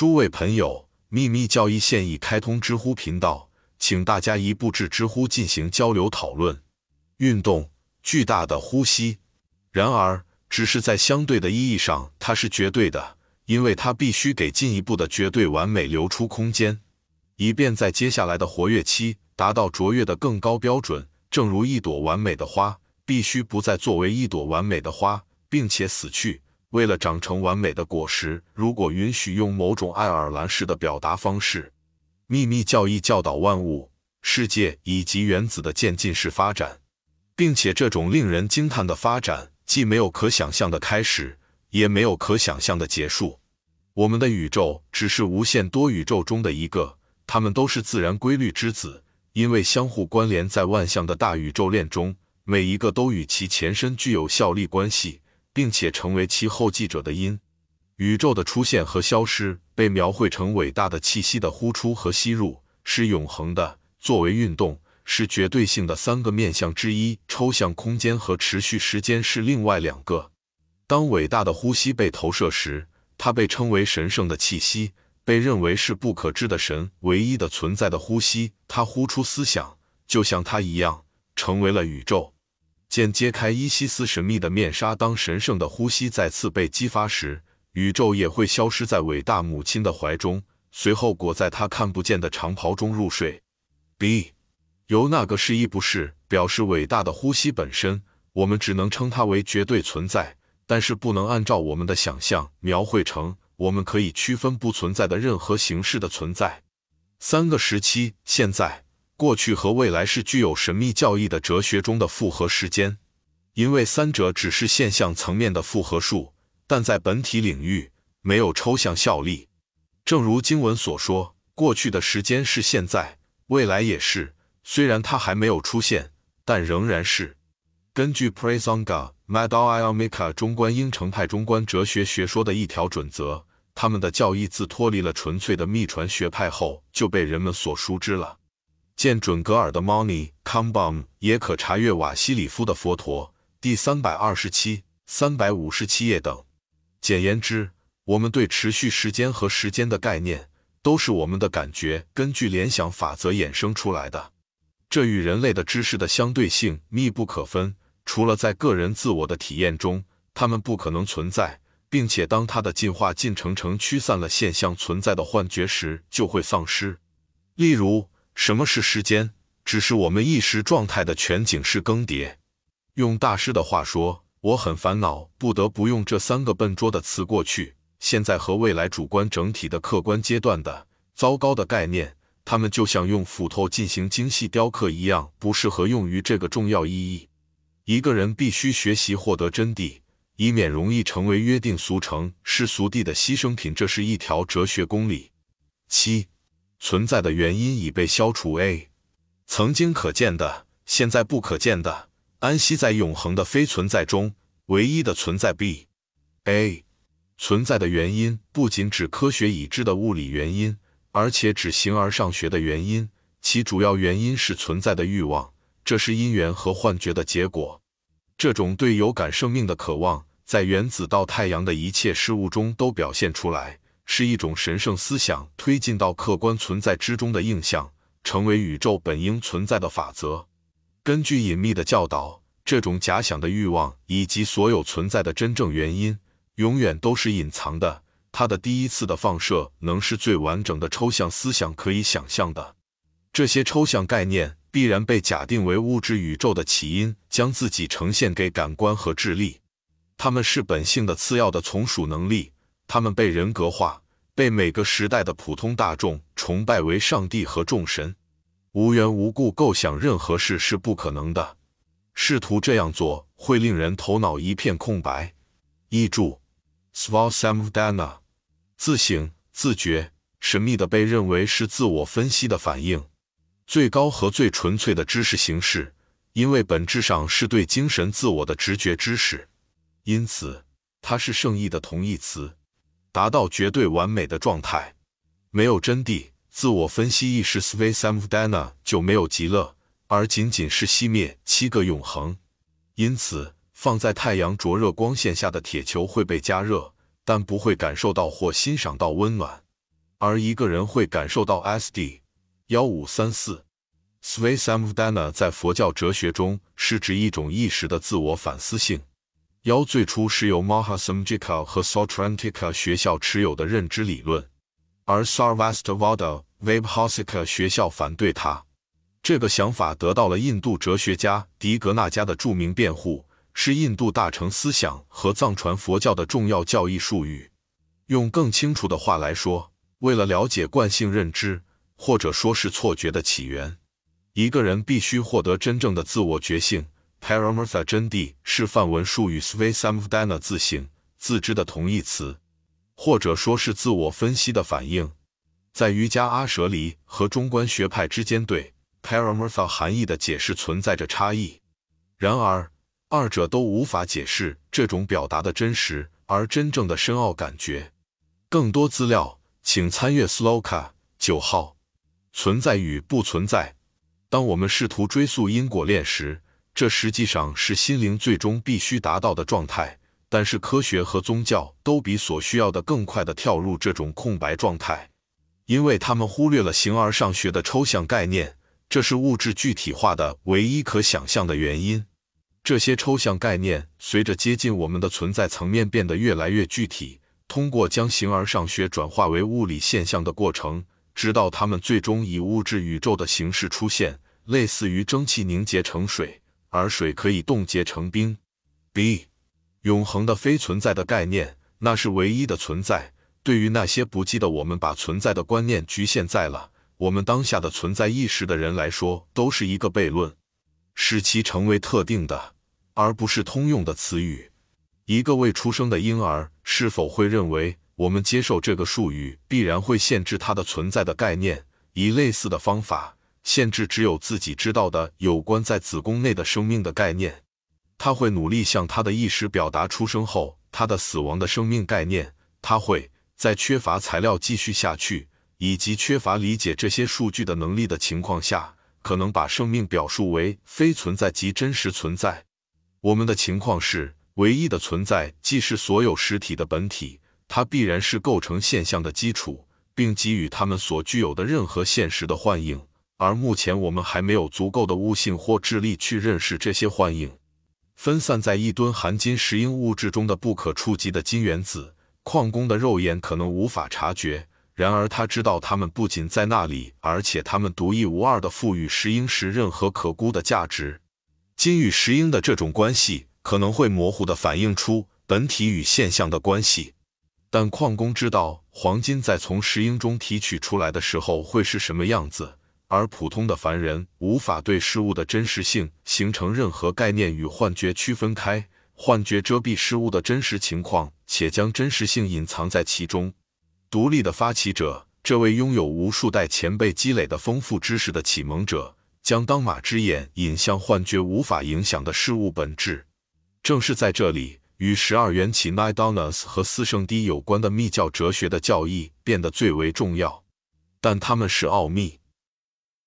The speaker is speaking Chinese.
诸位朋友，秘密教义现已开通知乎频道，请大家一步至知乎进行交流讨论。运动，巨大的呼吸。然而，只是在相对的意义上，它是绝对的，因为它必须给进一步的绝对完美留出空间，以便在接下来的活跃期达到卓越的更高标准。正如一朵完美的花必须不再作为一朵完美的花，并且死去。为了长成完美的果实，如果允许用某种爱尔兰式的表达方式，秘密教义教导万物、世界以及原子的渐进式发展，并且这种令人惊叹的发展既没有可想象的开始，也没有可想象的结束。我们的宇宙只是无限多宇宙中的一个，它们都是自然规律之子，因为相互关联在万象的大宇宙链中，每一个都与其前身具有效力关系。并且成为其后继者的因，宇宙的出现和消失被描绘成伟大的气息的呼出和吸入，是永恒的。作为运动，是绝对性的三个面向之一。抽象空间和持续时间是另外两个。当伟大的呼吸被投射时，它被称为神圣的气息，被认为是不可知的神唯一的存在的呼吸。它呼出思想，就像它一样，成为了宇宙。见揭开伊西斯神秘的面纱。当神圣的呼吸再次被激发时，宇宙也会消失在伟大母亲的怀中，随后裹在她看不见的长袍中入睡。B，由那个是一不是表示伟大的呼吸本身，我们只能称它为绝对存在，但是不能按照我们的想象描绘成我们可以区分不存在的任何形式的存在。三个时期，现在。过去和未来是具有神秘教义的哲学中的复合时间，因为三者只是现象层面的复合数，但在本体领域没有抽象效力。正如经文所说，过去的时间是现在，未来也是。虽然它还没有出现，但仍然是。根据 Praisonga Madhyamika 中观应成派中观哲学学说的一条准则，他们的教义自脱离了纯粹的秘传学派后，就被人们所熟知了。见准格尔的 Money Combom，也可查阅瓦西里夫的佛陀第三百二十七、三百五十七页等。简言之，我们对持续时间和时间的概念，都是我们的感觉根据联想法则衍生出来的。这与人类的知识的相对性密不可分。除了在个人自我的体验中，它们不可能存在，并且当它的进化进程成驱散了现象存在的幻觉时，就会丧失。例如。什么是时间？只是我们意识状态的全景式更迭。用大师的话说，我很烦恼，不得不用这三个笨拙的词：过去、现在和未来主观整体的客观阶段的糟糕的概念。他们就像用斧头进行精细雕刻一样，不适合用于这个重要意义。一个人必须学习获得真谛，以免容易成为约定俗成、世俗地的牺牲品。这是一条哲学公理。七。存在的原因已被消除。A，曾经可见的，现在不可见的，安息在永恒的非存在中，唯一的存在。B，A，存在的原因不仅指科学已知的物理原因，而且指形而上学的原因。其主要原因是存在的欲望，这是因缘和幻觉的结果。这种对有感生命的渴望，在原子到太阳的一切事物中都表现出来。是一种神圣思想推进到客观存在之中的印象，成为宇宙本应存在的法则。根据隐秘的教导，这种假想的欲望以及所有存在的真正原因，永远都是隐藏的。它的第一次的放射能是最完整的抽象思想可以想象的。这些抽象概念必然被假定为物质宇宙的起因，将自己呈现给感官和智力。它们是本性的次要的从属能力。他们被人格化，被每个时代的普通大众崇拜为上帝和众神。无缘无故构想任何事是不可能的，试图这样做会令人头脑一片空白。译注：Svalsamdana，自省、自觉、神秘的被认为是自我分析的反应，最高和最纯粹的知识形式，因为本质上是对精神自我的直觉知识，因此它是圣意的同义词。达到绝对完美的状态，没有真谛，自我分析意识 （Svasamdana） 就没有极乐，而仅仅是熄灭七个永恒。因此，放在太阳灼热光线下的铁球会被加热，但不会感受到或欣赏到温暖。而一个人会感受到 SD 幺五三四。Svaysamvdana 在佛教哲学中是指一种意识的自我反思性。妖最初是由 Mahasamjika 和 Sautrantika 学校持有的认知理论，而 Sarvastivada Vibhasika 学校反对它。这个想法得到了印度哲学家迪格纳加的著名辩护，是印度大乘思想和藏传佛教的重要教义术语。用更清楚的话来说，为了了解惯性认知，或者说是错觉的起源。一个人必须获得真正的自我觉醒。Paramartha 真谛是梵文术语 Svaysamvdana 自性、自知的同义词，或者说是自我分析的反应。在瑜伽阿舍离和中观学派之间，对 Paramartha 含义的解释存在着差异。然而，二者都无法解释这种表达的真实而真正的深奥感觉。更多资料，请参阅 Sloka 九号：存在与不存在。当我们试图追溯因果链时，这实际上是心灵最终必须达到的状态。但是科学和宗教都比所需要的更快地跳入这种空白状态，因为他们忽略了形而上学的抽象概念，这是物质具体化的唯一可想象的原因。这些抽象概念随着接近我们的存在层面变得越来越具体，通过将形而上学转化为物理现象的过程。直到它们最终以物质宇宙的形式出现，类似于蒸汽凝结成水，而水可以冻结成冰。B，永恒的非存在的概念，那是唯一的存在。对于那些不记得我们，把存在的观念局限在了我们当下的存在意识的人来说，都是一个悖论，使其成为特定的，而不是通用的词语。一个未出生的婴儿是否会认为？我们接受这个术语，必然会限制它的存在的概念，以类似的方法限制只有自己知道的有关在子宫内的生命的概念。他会努力向他的意识表达出生后他的死亡的生命概念。他会在缺乏材料继续下去，以及缺乏理解这些数据的能力的情况下，可能把生命表述为非存在即真实存在。我们的情况是，唯一的存在既是所有实体的本体。它必然是构成现象的基础，并给予它们所具有的任何现实的幻影。而目前我们还没有足够的悟性或智力去认识这些幻影。分散在一吨含金石英物质中的不可触及的金原子，矿工的肉眼可能无法察觉。然而他知道它们不仅在那里，而且它们独一无二的赋予石英石任何可估的价值。金与石英的这种关系可能会模糊地反映出本体与现象的关系。但矿工知道黄金在从石英中提取出来的时候会是什么样子，而普通的凡人无法对事物的真实性形成任何概念与幻觉区分开。幻觉遮蔽事物的真实情况，且将真实性隐藏在其中。独立的发起者，这位拥有无数代前辈积累的丰富知识的启蒙者，将当马之眼引向幻觉无法影响的事物本质。正是在这里。与十二缘起 （Nine Donas） 和四圣谛有关的密教哲学的教义变得最为重要，但它们是奥秘。